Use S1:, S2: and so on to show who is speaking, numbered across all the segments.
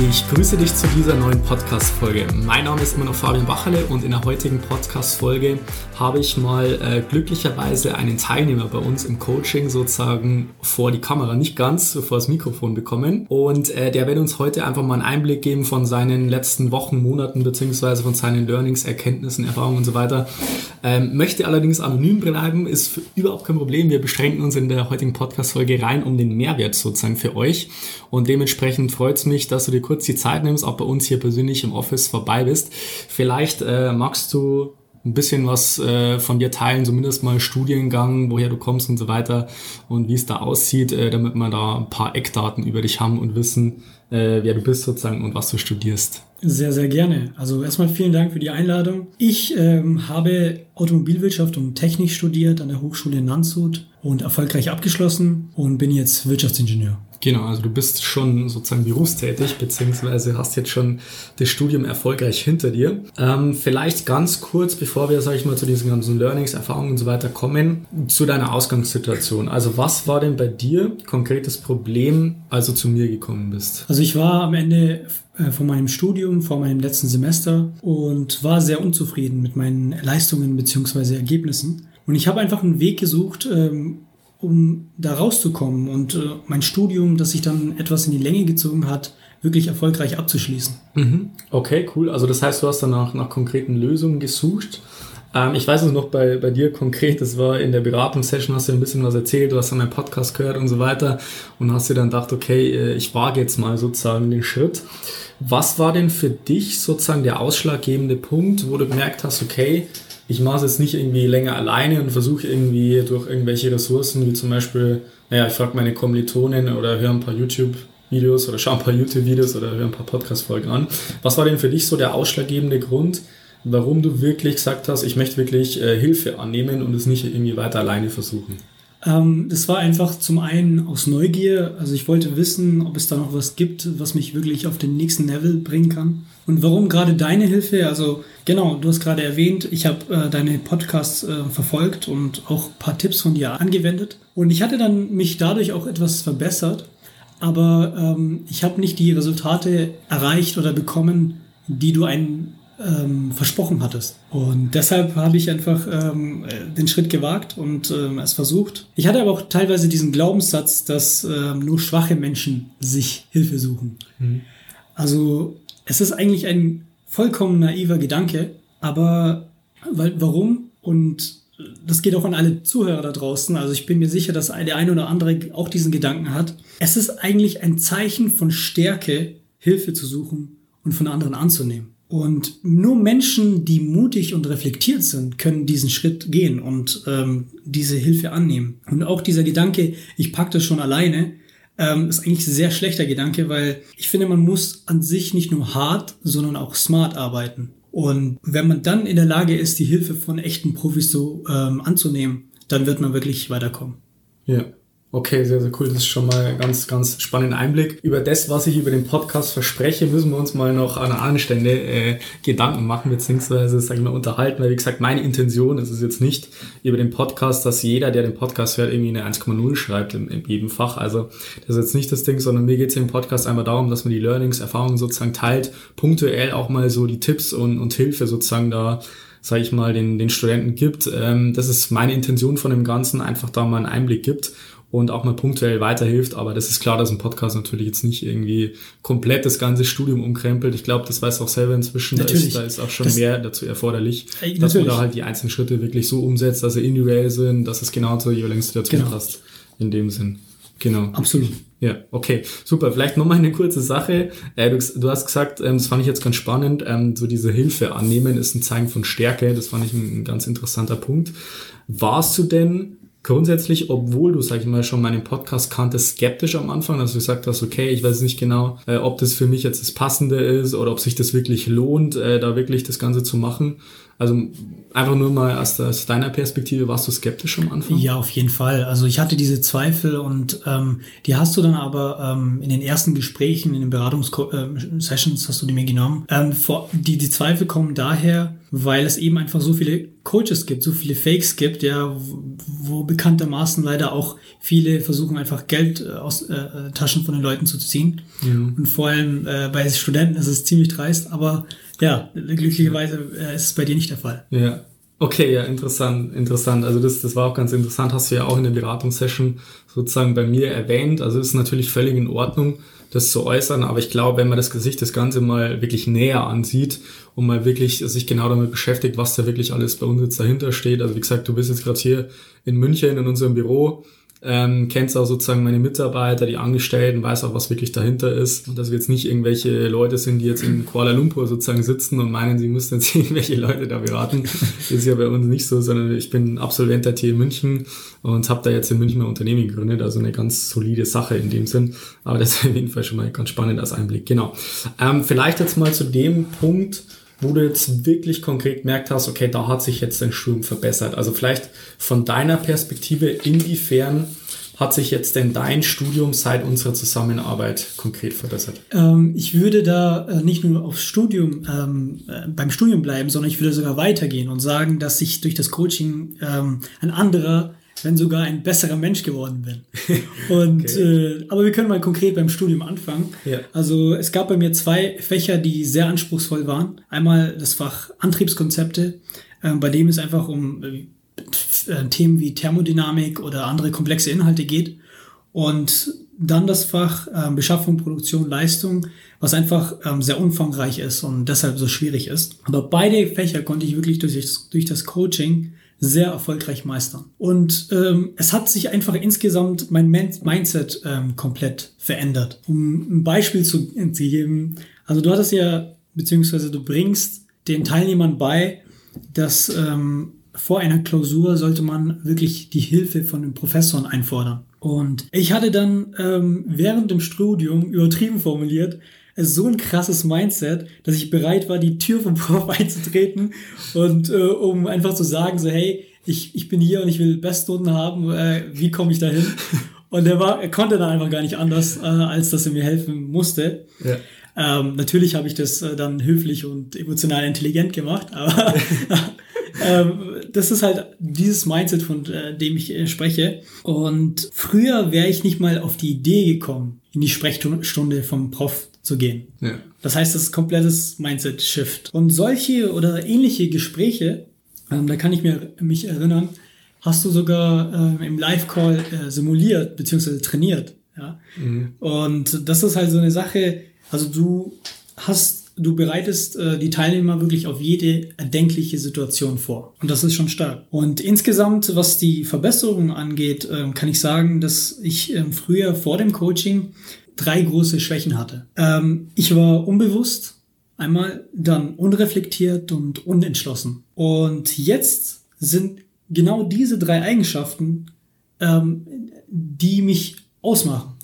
S1: Ich grüße dich zu dieser neuen Podcast-Folge. Mein Name ist immer noch Fabian Bacherle und in der heutigen Podcast-Folge habe ich mal äh, glücklicherweise einen Teilnehmer bei uns im Coaching sozusagen vor die Kamera, nicht ganz, vor das Mikrofon bekommen. Und äh, der wird uns heute einfach mal einen Einblick geben von seinen letzten Wochen, Monaten beziehungsweise von seinen Learnings, Erkenntnissen, Erfahrungen und so weiter. Ähm, möchte allerdings anonym bleiben, ist überhaupt kein Problem. Wir beschränken uns in der heutigen Podcast-Folge rein um den Mehrwert sozusagen für euch. Und dementsprechend freut es mich, dass du dir kurz die Zeit nimmst, auch bei uns hier persönlich im Office vorbei bist. Vielleicht äh, magst du ein bisschen was äh, von dir teilen, zumindest mal Studiengang, woher du kommst und so weiter und wie es da aussieht, äh, damit wir da ein paar Eckdaten über dich haben und wissen, äh, wer du bist sozusagen und was du studierst.
S2: Sehr, sehr gerne. Also erstmal vielen Dank für die Einladung. Ich ähm, habe Automobilwirtschaft und Technik studiert an der Hochschule in Landshut und erfolgreich abgeschlossen und bin jetzt Wirtschaftsingenieur.
S1: Genau, also du bist schon sozusagen berufstätig, beziehungsweise hast jetzt schon das Studium erfolgreich hinter dir. Ähm, vielleicht ganz kurz, bevor wir, sag ich mal, zu diesen ganzen Learnings, Erfahrungen und so weiter kommen, zu deiner Ausgangssituation. Also was war denn bei dir konkretes Problem, als du zu mir gekommen bist?
S2: Also ich war am Ende äh, von meinem Studium, vor meinem letzten Semester und war sehr unzufrieden mit meinen Leistungen beziehungsweise Ergebnissen. Und ich habe einfach einen Weg gesucht, ähm, um da rauszukommen und äh, mein Studium, das sich dann etwas in die Länge gezogen hat, wirklich erfolgreich abzuschließen.
S1: Mhm. Okay, cool. Also das heißt, du hast dann nach, nach konkreten Lösungen gesucht. Ähm, ich weiß es noch bei, bei dir konkret, das war in der Beratungssession, hast du ein bisschen was erzählt, du hast dann meinen Podcast gehört und so weiter und hast dir dann gedacht, okay, äh, ich wage jetzt mal sozusagen den Schritt. Was war denn für dich sozusagen der ausschlaggebende Punkt, wo du gemerkt hast, okay, ich mache es jetzt nicht irgendwie länger alleine und versuche irgendwie durch irgendwelche Ressourcen, wie zum Beispiel, naja, ich frage meine Kommilitonen oder höre ein paar YouTube-Videos oder schaue ein paar YouTube-Videos oder höre ein paar Podcast-Folgen an. Was war denn für dich so der ausschlaggebende Grund, warum du wirklich gesagt hast, ich möchte wirklich äh, Hilfe annehmen und es nicht irgendwie weiter alleine versuchen?
S2: Ähm, das war einfach zum einen aus Neugier. Also ich wollte wissen, ob es da noch was gibt, was mich wirklich auf den nächsten Level bringen kann. Und warum gerade deine Hilfe? Also genau, du hast gerade erwähnt, ich habe äh, deine Podcasts äh, verfolgt und auch ein paar Tipps von dir angewendet. Und ich hatte dann mich dadurch auch etwas verbessert. Aber ähm, ich habe nicht die Resultate erreicht oder bekommen, die du einen ähm, versprochen hattest. Und deshalb habe ich einfach ähm, den Schritt gewagt und ähm, es versucht. Ich hatte aber auch teilweise diesen Glaubenssatz, dass ähm, nur schwache Menschen sich Hilfe suchen. Mhm. Also es ist eigentlich ein vollkommen naiver Gedanke, aber weil, warum? Und das geht auch an alle Zuhörer da draußen. Also ich bin mir sicher, dass der eine oder andere auch diesen Gedanken hat. Es ist eigentlich ein Zeichen von Stärke, Hilfe zu suchen und von anderen anzunehmen. Und nur Menschen, die mutig und reflektiert sind, können diesen Schritt gehen und ähm, diese Hilfe annehmen. Und auch dieser Gedanke, ich packe das schon alleine, ähm, ist eigentlich ein sehr schlechter Gedanke, weil ich finde, man muss an sich nicht nur hart, sondern auch smart arbeiten. Und wenn man dann in der Lage ist, die Hilfe von echten Profis so ähm, anzunehmen, dann wird man wirklich weiterkommen.
S1: Ja. Okay, sehr, sehr cool. Das ist schon mal ganz, ganz spannender Einblick. Über das, was ich über den Podcast verspreche, müssen wir uns mal noch an einer Stelle äh, Gedanken machen, beziehungsweise, sag ich mal, unterhalten. Weil, wie gesagt, meine Intention ist es jetzt nicht über den Podcast, dass jeder, der den Podcast hört, irgendwie eine 1,0 schreibt in, in jedem Fach. Also, das ist jetzt nicht das Ding, sondern mir geht es im Podcast einmal darum, dass man die Learnings, Erfahrungen sozusagen teilt, punktuell auch mal so die Tipps und, und Hilfe sozusagen da sage ich mal, den, den Studenten gibt. Ähm, das ist meine Intention von dem Ganzen, einfach da mal einen Einblick gibt und auch mal punktuell weiterhilft. Aber das ist klar, dass ein Podcast natürlich jetzt nicht irgendwie komplett das ganze Studium umkrempelt. Ich glaube, das weiß auch selber inzwischen. Natürlich. Da ist, da ist auch schon das, mehr dazu erforderlich, äh, dass natürlich. man da halt die einzelnen Schritte wirklich so umsetzt, dass sie individuell sind, dass es genau zur jeweiligen Situation genau. passt. In dem Sinn. Genau.
S2: Absolut.
S1: Ja, okay, super. Vielleicht nochmal eine kurze Sache. Äh, du, du, hast gesagt, ähm, das fand ich jetzt ganz spannend, ähm, so diese Hilfe annehmen ist ein Zeichen von Stärke. Das fand ich ein, ein ganz interessanter Punkt. Warst du denn grundsätzlich, obwohl du, sag ich mal, schon meinen Podcast kanntest, skeptisch am Anfang, dass du gesagt hast, okay, ich weiß nicht genau, äh, ob das für mich jetzt das Passende ist oder ob sich das wirklich lohnt, äh, da wirklich das Ganze zu machen. Also einfach nur mal aus, aus, deiner Perspektive, warst du skeptisch am Anfang?
S2: Ja, auf jeden Fall. Also ich hatte diese Zweifel und ähm, die hast du dann aber ähm, in den ersten Gesprächen, in den Beratungssessions äh, hast du die mir genommen. Ähm, vor, die, die Zweifel kommen daher, weil es eben einfach so viele Coaches gibt, so viele Fakes gibt, ja, wo, bekanntermaßen leider auch viele versuchen einfach Geld äh, aus äh, äh, Taschen von den Leuten zu ziehen. Ja. Und vor allem äh, bei Studenten ist es ziemlich dreist, aber ja, glücklicherweise äh, ist es bei dir nicht der Fall.
S1: Ja. Okay, ja, interessant, interessant. Also das, das war auch ganz interessant, hast du ja auch in der Beratungssession sozusagen bei mir erwähnt. Also es ist natürlich völlig in Ordnung, das zu äußern, aber ich glaube, wenn man das Gesicht das Ganze mal wirklich näher ansieht und mal wirklich sich genau damit beschäftigt, was da wirklich alles bei uns jetzt dahinter steht. Also wie gesagt, du bist jetzt gerade hier in München in unserem Büro ähm, kennst auch sozusagen meine Mitarbeiter, die Angestellten, weiß auch, was wirklich dahinter ist. Und dass wir jetzt nicht irgendwelche Leute sind, die jetzt in Kuala Lumpur sozusagen sitzen und meinen, sie müssten jetzt irgendwelche Leute da beraten. Ist ja bei uns nicht so, sondern ich bin Absolvent der TU München und habe da jetzt in München ein Unternehmen gegründet, also eine ganz solide Sache in dem Sinn. Aber das ist auf jeden Fall schon mal ganz spannend als Einblick. Genau. Ähm, vielleicht jetzt mal zu dem Punkt, wo du jetzt wirklich konkret gemerkt hast, okay, da hat sich jetzt dein Studium verbessert. Also vielleicht von deiner Perspektive, inwiefern hat sich jetzt denn dein Studium seit unserer Zusammenarbeit konkret verbessert?
S2: Ähm, ich würde da äh, nicht nur aufs Studium, ähm, äh, beim Studium bleiben, sondern ich würde sogar weitergehen und sagen, dass ich durch das Coaching ähm, ein anderer wenn sogar ein besserer Mensch geworden bin. Und okay. äh, aber wir können mal konkret beim Studium anfangen. Ja. Also es gab bei mir zwei Fächer, die sehr anspruchsvoll waren. Einmal das Fach Antriebskonzepte, äh, bei dem es einfach um äh, Themen wie Thermodynamik oder andere komplexe Inhalte geht. Und dann das Fach äh, Beschaffung, Produktion, Leistung, was einfach ähm, sehr umfangreich ist und deshalb so schwierig ist. Aber beide Fächer konnte ich wirklich durch, durch das Coaching sehr erfolgreich meistern. Und ähm, es hat sich einfach insgesamt mein Mindset ähm, komplett verändert. Um ein Beispiel zu, zu geben, also du hattest ja, beziehungsweise du bringst den Teilnehmern bei, dass ähm, vor einer Klausur sollte man wirklich die Hilfe von den Professoren einfordern. Und ich hatte dann ähm, während dem Studium übertrieben formuliert, so ein krasses Mindset, dass ich bereit war, die Tür vom Prof einzutreten und äh, um einfach zu sagen, so hey, ich, ich bin hier und ich will Bestnoten haben, äh, wie komme ich da hin? Und er war, er konnte dann einfach gar nicht anders, äh, als dass er mir helfen musste. Ja. Ähm, natürlich habe ich das äh, dann höflich und emotional intelligent gemacht, aber ähm, das ist halt dieses Mindset, von äh, dem ich äh, spreche. Und früher wäre ich nicht mal auf die Idee gekommen, in die Sprechstunde vom Prof zu gehen. Ja. Das heißt, das ist komplettes Mindset-Shift. Und solche oder ähnliche Gespräche, ähm, da kann ich mir, mich erinnern, hast du sogar äh, im Live-Call äh, simuliert bzw. trainiert. Ja? Mhm. Und das ist halt so eine Sache, also du hast, du bereitest äh, die Teilnehmer wirklich auf jede erdenkliche Situation vor. Und das ist schon stark. Und insgesamt, was die Verbesserungen angeht, äh, kann ich sagen, dass ich äh, früher vor dem Coaching drei große Schwächen hatte. Ähm, ich war unbewusst, einmal dann unreflektiert und unentschlossen. Und jetzt sind genau diese drei Eigenschaften, ähm, die mich ausmachen.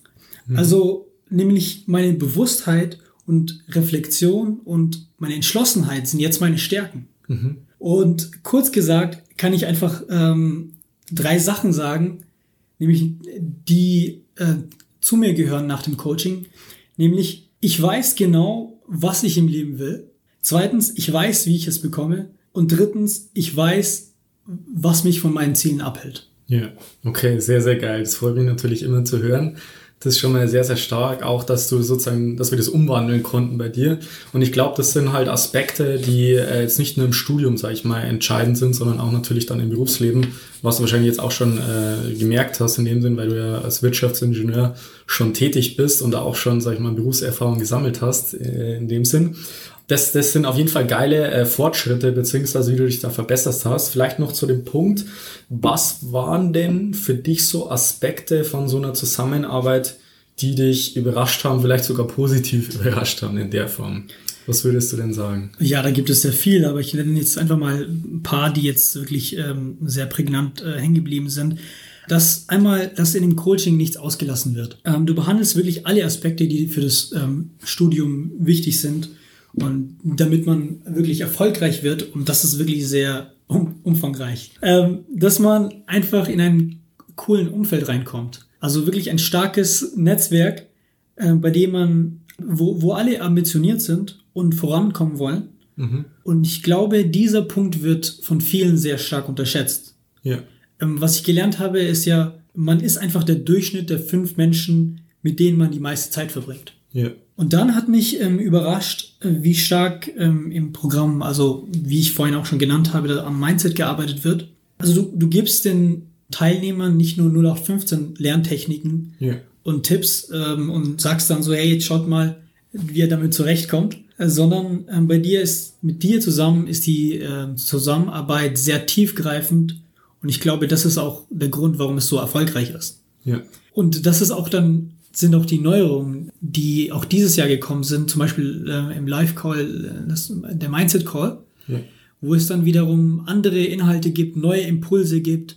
S2: Mhm. Also nämlich meine Bewusstheit und Reflexion und meine Entschlossenheit sind jetzt meine Stärken. Mhm. Und kurz gesagt kann ich einfach ähm, drei Sachen sagen, nämlich die äh, zu mir gehören nach dem Coaching, nämlich ich weiß genau, was ich im Leben will. Zweitens, ich weiß, wie ich es bekomme. Und drittens, ich weiß, was mich von meinen Zielen abhält.
S1: Ja, okay, sehr, sehr geil. Das freut mich natürlich immer zu hören das ist schon mal sehr, sehr stark, auch dass du sozusagen, dass wir das umwandeln konnten bei dir. Und ich glaube, das sind halt Aspekte, die äh, jetzt nicht nur im Studium, sage ich mal, entscheidend sind, sondern auch natürlich dann im Berufsleben, was du wahrscheinlich jetzt auch schon äh, gemerkt hast in dem Sinn, weil du ja als Wirtschaftsingenieur schon tätig bist und da auch schon, sage ich mal, Berufserfahrung gesammelt hast äh, in dem Sinn das, das sind auf jeden Fall geile äh, Fortschritte, beziehungsweise wie du dich da verbessert hast. Vielleicht noch zu dem Punkt, was waren denn für dich so Aspekte von so einer Zusammenarbeit, die dich überrascht haben, vielleicht sogar positiv überrascht haben in der Form? Was würdest du denn sagen?
S2: Ja, da gibt es sehr viel, aber ich nenne jetzt einfach mal ein paar, die jetzt wirklich ähm, sehr prägnant äh, hängen geblieben sind. dass einmal, dass in dem Coaching nichts ausgelassen wird. Ähm, du behandelst wirklich alle Aspekte, die für das ähm, Studium wichtig sind und damit man wirklich erfolgreich wird. Und das ist wirklich sehr um, umfangreich. Ähm, dass man einfach in einen coolen Umfeld reinkommt. Also wirklich ein starkes Netzwerk, äh, bei dem man, wo, wo alle ambitioniert sind und vorankommen wollen. Mhm. Und ich glaube, dieser Punkt wird von vielen sehr stark unterschätzt.
S1: Ja.
S2: Ähm, was ich gelernt habe, ist ja, man ist einfach der Durchschnitt der fünf Menschen, mit denen man die meiste Zeit verbringt.
S1: Ja.
S2: Und dann hat mich ähm, überrascht, äh, wie stark ähm, im Programm, also wie ich vorhin auch schon genannt habe, da am Mindset gearbeitet wird. Also du, du gibst den Teilnehmern nicht nur 0815 Lerntechniken
S1: ja.
S2: und Tipps ähm, und sagst dann so, hey, jetzt schaut mal, wie er damit zurechtkommt, äh, sondern ähm, bei dir ist, mit dir zusammen ist die äh, Zusammenarbeit sehr tiefgreifend und ich glaube, das ist auch der Grund, warum es so erfolgreich ist.
S1: Ja.
S2: Und das ist auch dann, sind auch die Neuerungen, die auch dieses Jahr gekommen sind, zum Beispiel äh, im Live-Call, äh, der Mindset-Call,
S1: ja.
S2: wo es dann wiederum andere Inhalte gibt, neue Impulse gibt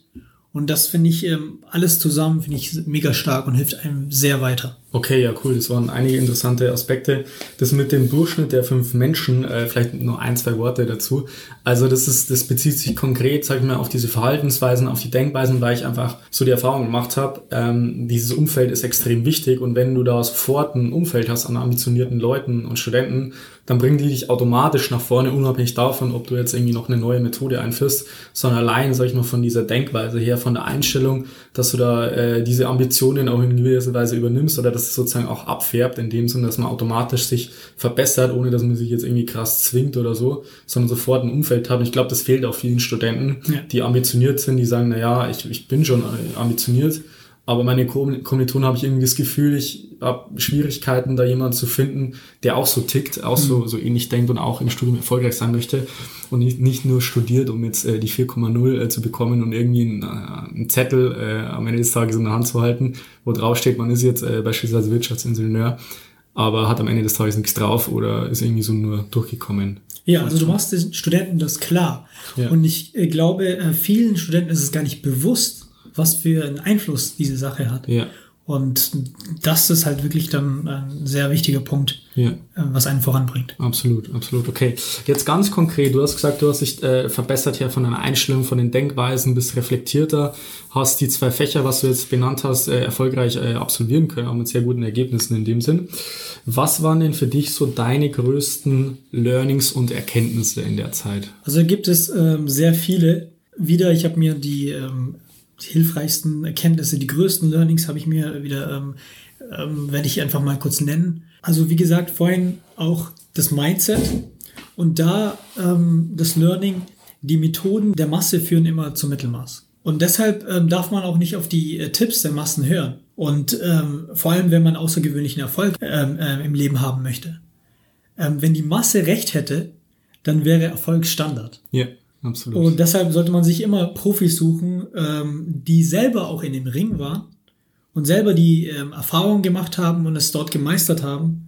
S2: und das finde ich ähm, alles zusammen, finde ich mega stark und hilft einem sehr weiter.
S1: Okay, ja, cool. Das waren einige interessante Aspekte. Das mit dem Durchschnitt der fünf Menschen, äh, vielleicht nur ein, zwei Worte dazu. Also das ist, das bezieht sich konkret, sag ich mal, auf diese Verhaltensweisen, auf die Denkweisen, weil ich einfach so die Erfahrung gemacht habe, ähm, dieses Umfeld ist extrem wichtig und wenn du da sofort ein Umfeld hast an ambitionierten Leuten und Studenten, dann bringen die dich automatisch nach vorne, unabhängig davon, ob du jetzt irgendwie noch eine neue Methode einführst, sondern allein, sag ich mal, von dieser Denkweise her, von der Einstellung, dass du da äh, diese Ambitionen auch in gewisser Weise übernimmst oder dass es sozusagen auch abfärbt, in dem Sinne, dass man automatisch sich verbessert, ohne dass man sich jetzt irgendwie krass zwingt oder so, sondern sofort ein Umfeld hat. Und ich glaube, das fehlt auch vielen Studenten, ja. die ambitioniert sind, die sagen, na ja, ich, ich bin schon ambitioniert, aber meine Kommilitonen habe ich irgendwie das Gefühl, ich habe Schwierigkeiten, da jemanden zu finden, der auch so tickt, auch so, mhm. so ähnlich denkt und auch im Studium erfolgreich sein möchte und nicht, nicht nur studiert, um jetzt äh, die 4,0 äh, zu bekommen und irgendwie einen, äh, einen Zettel äh, am Ende des Tages in der Hand zu halten, wo drauf steht, man ist jetzt äh, beispielsweise Wirtschaftsingenieur, aber hat am Ende des Tages nichts drauf oder ist irgendwie so nur durchgekommen.
S2: Ja, also du machst den Studenten das klar. Ja. Und ich äh, glaube, äh, vielen Studenten ist es gar nicht bewusst, was für einen Einfluss diese Sache hat.
S1: Ja.
S2: Und das ist halt wirklich dann ein sehr wichtiger Punkt,
S1: ja.
S2: Äh, was einen voranbringt.
S1: Absolut, absolut. Okay. Jetzt ganz konkret, du hast gesagt, du hast dich äh, verbessert hier von deiner Einstellung, von den Denkweisen, bist reflektierter, hast die zwei Fächer, was du jetzt benannt hast, äh, erfolgreich äh, absolvieren können, auch mit sehr guten Ergebnissen in dem Sinn. Was waren denn für dich so deine größten Learnings und Erkenntnisse in der Zeit?
S2: Also gibt es ähm, sehr viele. Wieder, ich habe mir die ähm, hilfreichsten Erkenntnisse, die größten Learnings habe ich mir wieder, ähm, ähm, werde ich einfach mal kurz nennen. Also wie gesagt, vorhin auch das Mindset und da ähm, das Learning, die Methoden der Masse führen immer zum Mittelmaß. Und deshalb ähm, darf man auch nicht auf die äh, Tipps der Massen hören. Und ähm, vor allem, wenn man außergewöhnlichen Erfolg äh, im Leben haben möchte. Wenn die Masse recht hätte, dann wäre Erfolg Standard.
S1: Ja. Absolut.
S2: Und deshalb sollte man sich immer Profis suchen, ähm, die selber auch in dem Ring waren und selber die ähm, Erfahrung gemacht haben und es dort gemeistert haben.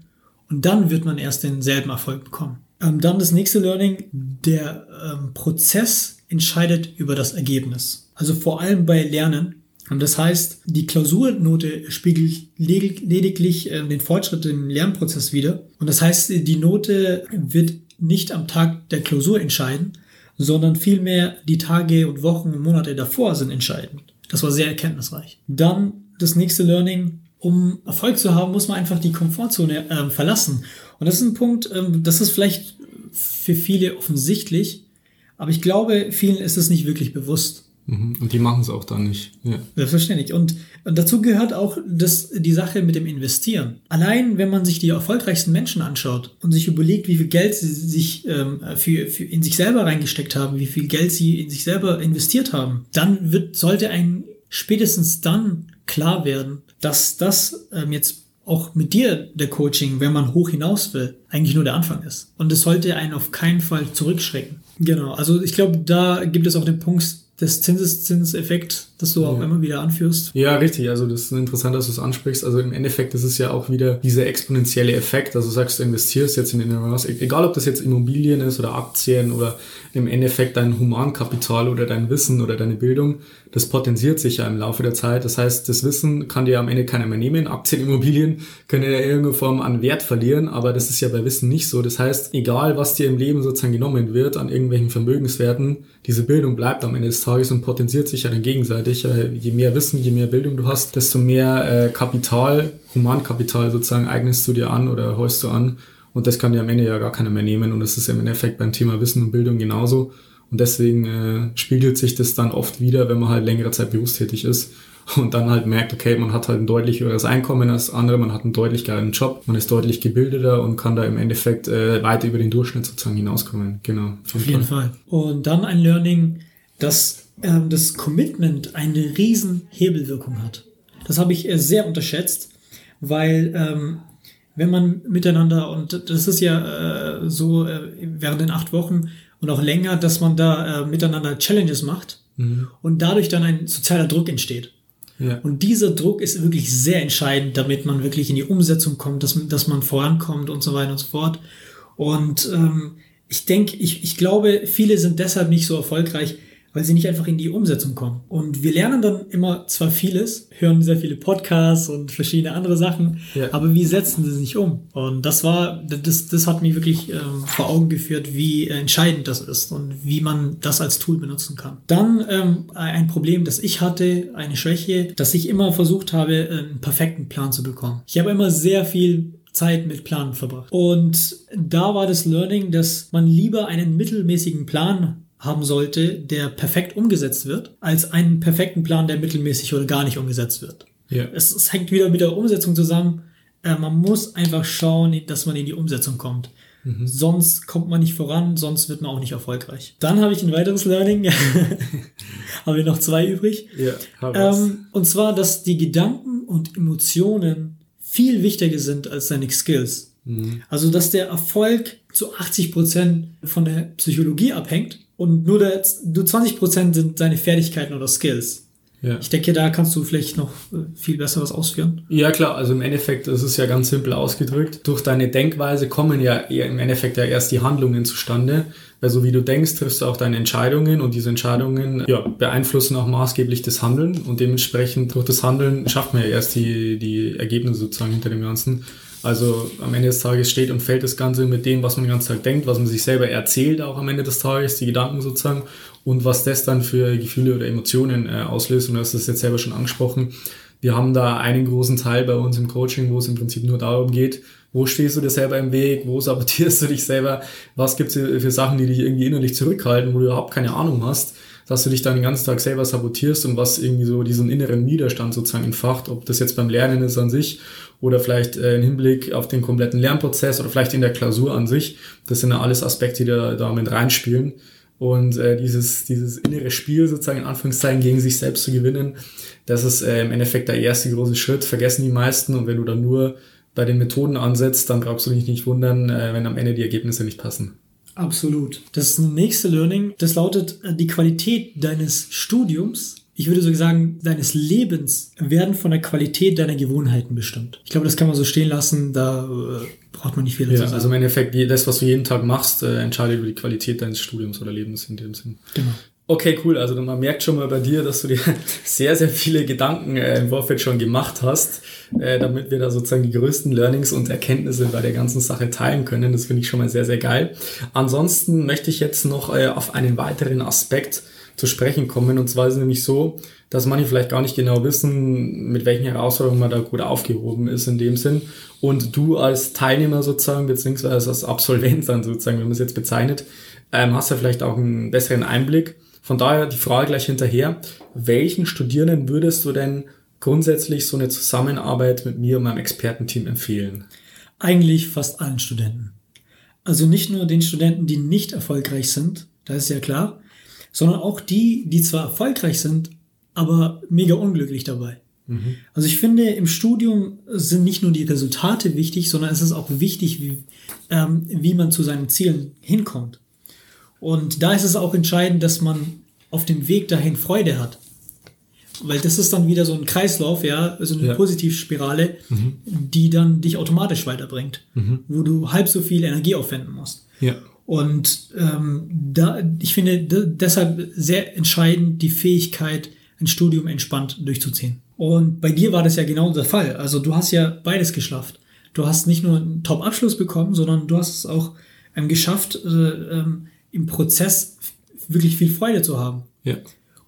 S2: Und dann wird man erst denselben Erfolg bekommen. Ähm, dann das nächste Learning, der ähm, Prozess entscheidet über das Ergebnis. Also vor allem bei Lernen. Und das heißt, die Klausurnote spiegelt lediglich äh, den Fortschritt im Lernprozess wider. Und das heißt, die Note wird nicht am Tag der Klausur entscheiden, sondern vielmehr die Tage und Wochen und Monate davor sind entscheidend. Das war sehr erkenntnisreich. Dann das nächste Learning. Um Erfolg zu haben, muss man einfach die Komfortzone äh, verlassen. Und das ist ein Punkt, ähm, das ist vielleicht für viele offensichtlich, aber ich glaube, vielen ist es nicht wirklich bewusst.
S1: Mhm. Und die machen es auch dann nicht. Ja.
S2: Selbstverständlich. Und, und dazu gehört auch das, die Sache mit dem Investieren. Allein, wenn man sich die erfolgreichsten Menschen anschaut und sich überlegt, wie viel Geld sie sich ähm, für, für in sich selber reingesteckt haben, wie viel Geld sie in sich selber investiert haben, dann wird, sollte ein spätestens dann klar werden, dass das ähm, jetzt auch mit dir der Coaching, wenn man hoch hinaus will, eigentlich nur der Anfang ist. Und es sollte einen auf keinen Fall zurückschrecken. Genau, also ich glaube, da gibt es auch den Punkt, des Zinseszinseffekt, das du auch
S1: Ja.
S2: immer wieder anführst.
S1: Ja, richtig. Also das ist interessant, dass du es ansprichst. Also im Endeffekt ist es ja auch wieder dieser exponentielle Effekt. Also du sagst, du investierst jetzt in den Investments, egal ob das jetzt Immobilien ist oder Aktien oder im Endeffekt dein Humankapital oder dein Wissen oder deine Bildung, das potenziert sich ja im Laufe der Zeit. Das heißt, das Wissen kann dir am Ende keiner mehr nehmen. Aktien, Immobilien können ja irgendeine Form an Wert verlieren, aber das ist ja bei Wissen nicht so. Das heißt, egal was dir im Leben sozusagen genommen wird an irgendwelchen Vermögenswerten, diese Bildung bleibt am Ende des Tages und potenziert sich ja dann gegenseitig. Äh, Je mehr Wissen, je mehr Bildung du hast, desto mehr äh, Kapital, Humankapital sozusagen eignest du dir an oder häust du an. Und das kann dir am Ende ja gar keiner mehr nehmen. Und das ist im Endeffekt beim Thema Wissen und Bildung genauso. Und deswegen äh, spiegelt sich das dann oft wieder, wenn man halt längere Zeit berufstätig ist und dann halt merkt, okay, man hat halt ein deutlich höheres Einkommen als andere, man hat einen deutlich geileren Job, man ist deutlich gebildeter und kann da im Endeffekt äh, weiter über den Durchschnitt sozusagen hinauskommen. Genau.
S2: Auf jeden Fall. Und dann ein Learning, dass ähm, das Commitment eine riesen Hebelwirkung hat. Das habe ich äh, sehr unterschätzt, weil ähm, wenn man miteinander, und das ist ja äh, so äh, während den acht Wochen und auch länger, dass man da äh, miteinander Challenges macht und dadurch dann ein sozialer Druck entsteht.
S1: Ja.
S2: Und dieser Druck ist wirklich sehr entscheidend, damit man wirklich in die Umsetzung kommt, dass, dass man vorankommt und so weiter und so fort. Und ähm, ich denke, ich, ich glaube, viele sind deshalb nicht so erfolgreich, weil sie nicht einfach in die Umsetzung kommen. Und wir lernen dann immer zwar vieles, hören sehr viele Podcasts und verschiedene andere Sachen,
S1: Ja.
S2: aber wie setzen sie sich um? Und das war, das, das hat mir wirklich ähm, vor Augen geführt, wie entscheidend das ist und wie man das als Tool benutzen kann. Dann ähm, ein Problem, das ich hatte, eine Schwäche, dass ich immer versucht habe, einen perfekten Plan zu bekommen. Ich habe immer sehr viel Zeit mit Planen verbracht. Und da war das Learning, dass man lieber einen mittelmäßigen Plan haben sollte, der perfekt umgesetzt wird, als einen perfekten Plan, der mittelmäßig oder gar nicht umgesetzt wird.
S1: Ja.
S2: Es, es hängt wieder mit der Umsetzung zusammen. Äh, man muss einfach schauen, dass man in die Umsetzung kommt. Sonst kommt man nicht voran, sonst wird man auch nicht erfolgreich. Dann habe ich ein weiteres Learning. habe ich noch zwei übrig.
S1: Ja.
S2: Ähm, und zwar, dass die Gedanken und Emotionen viel wichtiger sind als deine Skills. Also, dass der Erfolg zu 80 Prozent von der Psychologie abhängt und nur, der, nur 20 Prozent sind deine Fertigkeiten oder Skills.
S1: ja.
S2: Ich denke, da kannst du vielleicht noch äh, viel besser was ausführen.
S1: Ja klar, also im Endeffekt, das ist ja ganz simpel ausgedrückt. Durch deine Denkweise kommen ja im Endeffekt ja erst die Handlungen zustande. Weil so wie du denkst, triffst du auch deine Entscheidungen und diese Entscheidungen ja, beeinflussen auch maßgeblich das Handeln und dementsprechend durch das Handeln schafft man ja erst die, die Ergebnisse sozusagen hinter dem Ganzen. Also am Ende des Tages steht und fällt das Ganze mit dem, was man den ganzen Tag denkt, was man sich selber erzählt, auch am Ende des Tages, die Gedanken sozusagen und was das dann für Gefühle oder Emotionen äh, auslöst. Und du hast das jetzt selber schon angesprochen. Wir haben da einen großen Teil bei uns im Coaching, wo es im Prinzip nur darum geht, wo stehst du dir selber im Weg, wo sabotierst du dich selber, was gibt es für Sachen, die dich irgendwie innerlich zurückhalten, wo du überhaupt keine Ahnung hast, dass du dich dann den ganzen Tag selber sabotierst und was irgendwie so diesen inneren Widerstand sozusagen entfacht, ob das jetzt beim Lernen ist an sich oder vielleicht äh, im Hinblick auf den kompletten Lernprozess oder vielleicht in der Klausur an sich. Das sind ja alles Aspekte, die da, da reinspielen. Und äh, dieses, dieses innere Spiel sozusagen in Anführungszeichen gegen sich selbst zu gewinnen, das ist äh, im Endeffekt der erste große Schritt, vergessen die meisten. Und wenn du dann nur bei den Methoden ansetzt, dann brauchst du dich nicht wundern, äh, wenn am Ende die Ergebnisse nicht passen.
S2: Absolut. Das nächste Learning, das lautet, äh, die Qualität deines Studiums, ich würde sogar sagen, deines Lebens, werden von der Qualität deiner Gewohnheiten bestimmt. Ich glaube, das kann man so stehen lassen, da äh, braucht man nicht viel dazu
S1: Ja, also im Endeffekt, das, was du jeden Tag machst, äh, entscheidet über die Qualität deines Studiums oder Lebens in dem Sinn.
S2: genau.
S1: Okay, cool. Also man merkt schon mal bei dir, dass du dir sehr, sehr viele Gedanken äh, im Vorfeld schon gemacht hast, äh, damit wir da sozusagen die größten Learnings und Erkenntnisse bei der ganzen Sache teilen können. Das finde ich schon mal sehr, sehr geil. Ansonsten möchte ich jetzt noch äh, auf einen weiteren Aspekt zu sprechen kommen. Und zwar ist es nämlich so, dass manche vielleicht gar nicht genau wissen, mit welchen Herausforderungen man da gut aufgehoben ist in dem Sinn. Und du als Teilnehmer sozusagen, beziehungsweise als Absolvent dann sozusagen, wenn man es jetzt bezeichnet, ähm, hast ja vielleicht auch einen besseren Einblick. Von daher die Frage gleich hinterher, welchen Studierenden würdest du denn grundsätzlich so eine Zusammenarbeit mit mir und meinem Expertenteam empfehlen?
S2: Eigentlich fast allen Studenten. Also nicht nur den Studenten, die nicht erfolgreich sind, das ist ja klar, sondern auch die, die zwar erfolgreich sind, aber mega unglücklich dabei. Also ich finde, im Studium sind nicht nur die Resultate wichtig, sondern es ist auch wichtig, wie, ähm, wie man zu seinen Zielen hinkommt. Und da ist es auch entscheidend, dass man auf dem Weg dahin Freude hat. Weil das ist dann wieder so ein Kreislauf, ja, also eine
S1: Ja.
S2: Positivspirale, die dann dich automatisch weiterbringt, wo du halb so viel Energie aufwenden musst.
S1: Ja.
S2: Und ähm, da, ich finde deshalb sehr entscheidend die Fähigkeit, ein Studium entspannt durchzuziehen. Und bei dir war das ja genau der Fall. Also du hast ja beides geschafft. Du hast nicht nur einen Top-Abschluss bekommen, sondern du hast es auch ähm, geschafft, äh, ähm, im Prozess wirklich viel Freude zu haben.
S1: Ja.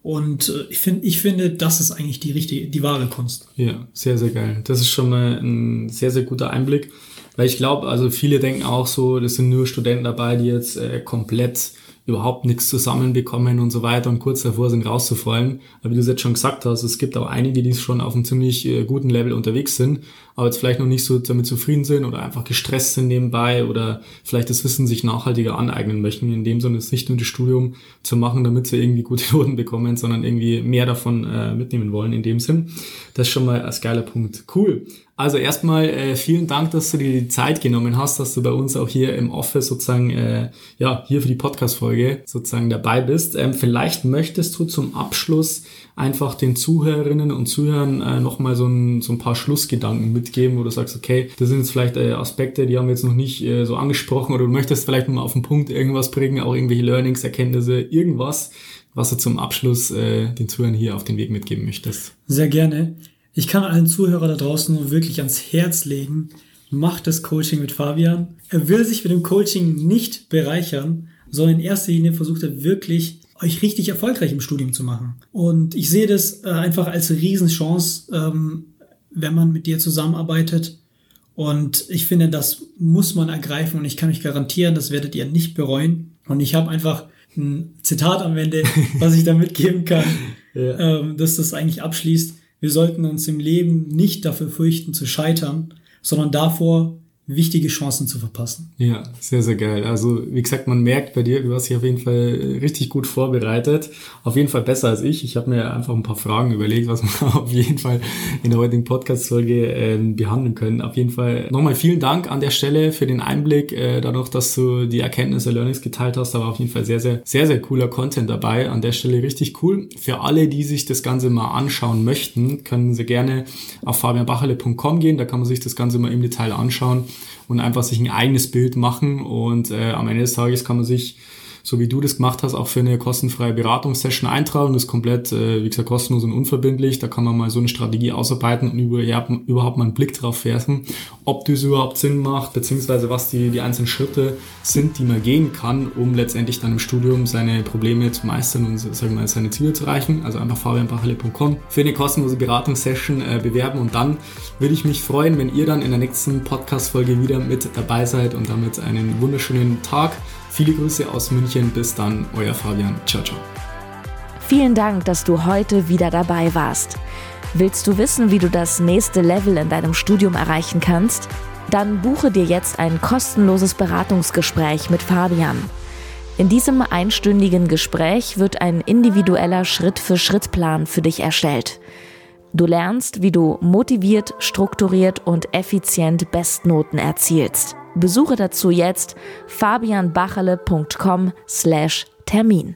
S2: Und äh, ich, finde, ich finde, das ist eigentlich die richtige, die wahre Kunst.
S1: Ja, sehr, sehr geil. Das ist schon mal ein sehr, sehr guter Einblick. Weil ich glaube, also viele denken auch so, das sind nur Studenten dabei, die jetzt äh, komplett überhaupt nichts zusammenbekommen und so weiter und kurz davor sind rauszufallen. Aber wie du es jetzt schon gesagt hast, es gibt auch einige, die schon auf einem ziemlich äh, guten Level unterwegs sind, aber jetzt vielleicht noch nicht so damit zufrieden sind oder einfach gestresst sind nebenbei oder vielleicht das Wissen sich nachhaltiger aneignen möchten. In dem Sinne ist nicht nur das Studium zu machen, damit sie irgendwie gute Noten bekommen, sondern irgendwie mehr davon äh, mitnehmen wollen in dem Sinn. Das ist schon mal ein geiler Punkt. Cool. Also erstmal äh, vielen Dank, dass du dir die Zeit genommen hast, dass du bei uns auch hier im Office sozusagen, äh, ja, hier für die Podcast-Folge sozusagen dabei bist. Ähm, vielleicht möchtest du zum Abschluss einfach den Zuhörerinnen und Zuhörern äh, nochmal so ein, so ein paar Schlussgedanken mitgeben, wo du sagst, okay, das sind jetzt vielleicht äh, Aspekte, die haben wir jetzt noch nicht äh, so angesprochen oder du möchtest vielleicht nochmal auf den Punkt irgendwas bringen, auch irgendwelche Learnings, Erkenntnisse, irgendwas, was du zum Abschluss äh, den Zuhörern hier auf den Weg mitgeben möchtest.
S2: Sehr gerne. Ich kann allen Zuhörern da draußen nur wirklich ans Herz legen, macht das Coaching mit Fabian. Er will sich mit dem Coaching nicht bereichern, sondern in erster Linie versucht er wirklich, euch richtig erfolgreich im Studium zu machen. Und ich sehe das äh, einfach als Riesenchance, ähm, wenn man mit dir zusammenarbeitet. Und ich finde, das muss man ergreifen und ich kann euch garantieren, das werdet ihr nicht bereuen. Und ich habe einfach ein Zitat am Ende, was ich da mitgeben kann,
S1: Ja.
S2: ähm, dass das eigentlich abschließt. Wir sollten uns im Leben nicht dafür fürchten zu scheitern, sondern davor, wichtige Chancen zu verpassen.
S1: Ja, sehr, sehr geil. Also, wie gesagt, man merkt bei dir, du hast dich auf jeden Fall äh, richtig gut vorbereitet. Auf jeden Fall besser als ich. Ich habe mir einfach ein paar Fragen überlegt, was wir auf jeden Fall in der heutigen Podcast-Folge ähm, behandeln können. Auf jeden Fall nochmal vielen Dank an der Stelle für den Einblick. Äh, dadurch, dass du die Erkenntnisse, Learnings geteilt hast, da war auf jeden Fall sehr, sehr, sehr, sehr cooler Content dabei. An der Stelle richtig cool. Für alle, die sich das Ganze mal anschauen möchten, können sie gerne auf fabianbacherle.com gehen. Da kann man sich das Ganze mal im Detail anschauen und einfach sich ein eigenes Bild machen. Und äh, am Ende des Tages kann man sich so wie du das gemacht hast, auch für eine kostenfreie Beratungssession eintragen. Das ist komplett, äh, wie gesagt, kostenlos und unverbindlich. Da kann man mal so eine Strategie ausarbeiten und über, ja, überhaupt mal einen Blick drauf werfen, ob das überhaupt Sinn macht, beziehungsweise was die, die einzelnen Schritte sind, die man gehen kann, um letztendlich dann im Studium seine Probleme zu meistern und wir mal, seine Ziele zu erreichen. Also einfach fabianbachele.com für eine kostenlose Beratungssession äh, bewerben und dann würde ich mich freuen, wenn ihr dann in der nächsten Podcast-Folge wieder mit dabei seid und damit einen wunderschönen Tag. Viele Grüße aus München. Bis dann, euer Fabian. Ciao, ciao.
S3: Vielen Dank, dass du heute wieder dabei warst. Willst du wissen, wie du das nächste Level in deinem Studium erreichen kannst? Dann buche dir jetzt ein kostenloses Beratungsgespräch mit Fabian. In diesem einstündigen Gespräch wird ein individueller Schritt-für-Schritt-Plan für dich erstellt. Du lernst, wie du motiviert, strukturiert und effizient Bestnoten erzielst. Besuche dazu jetzt fabianbacherle.com/termin.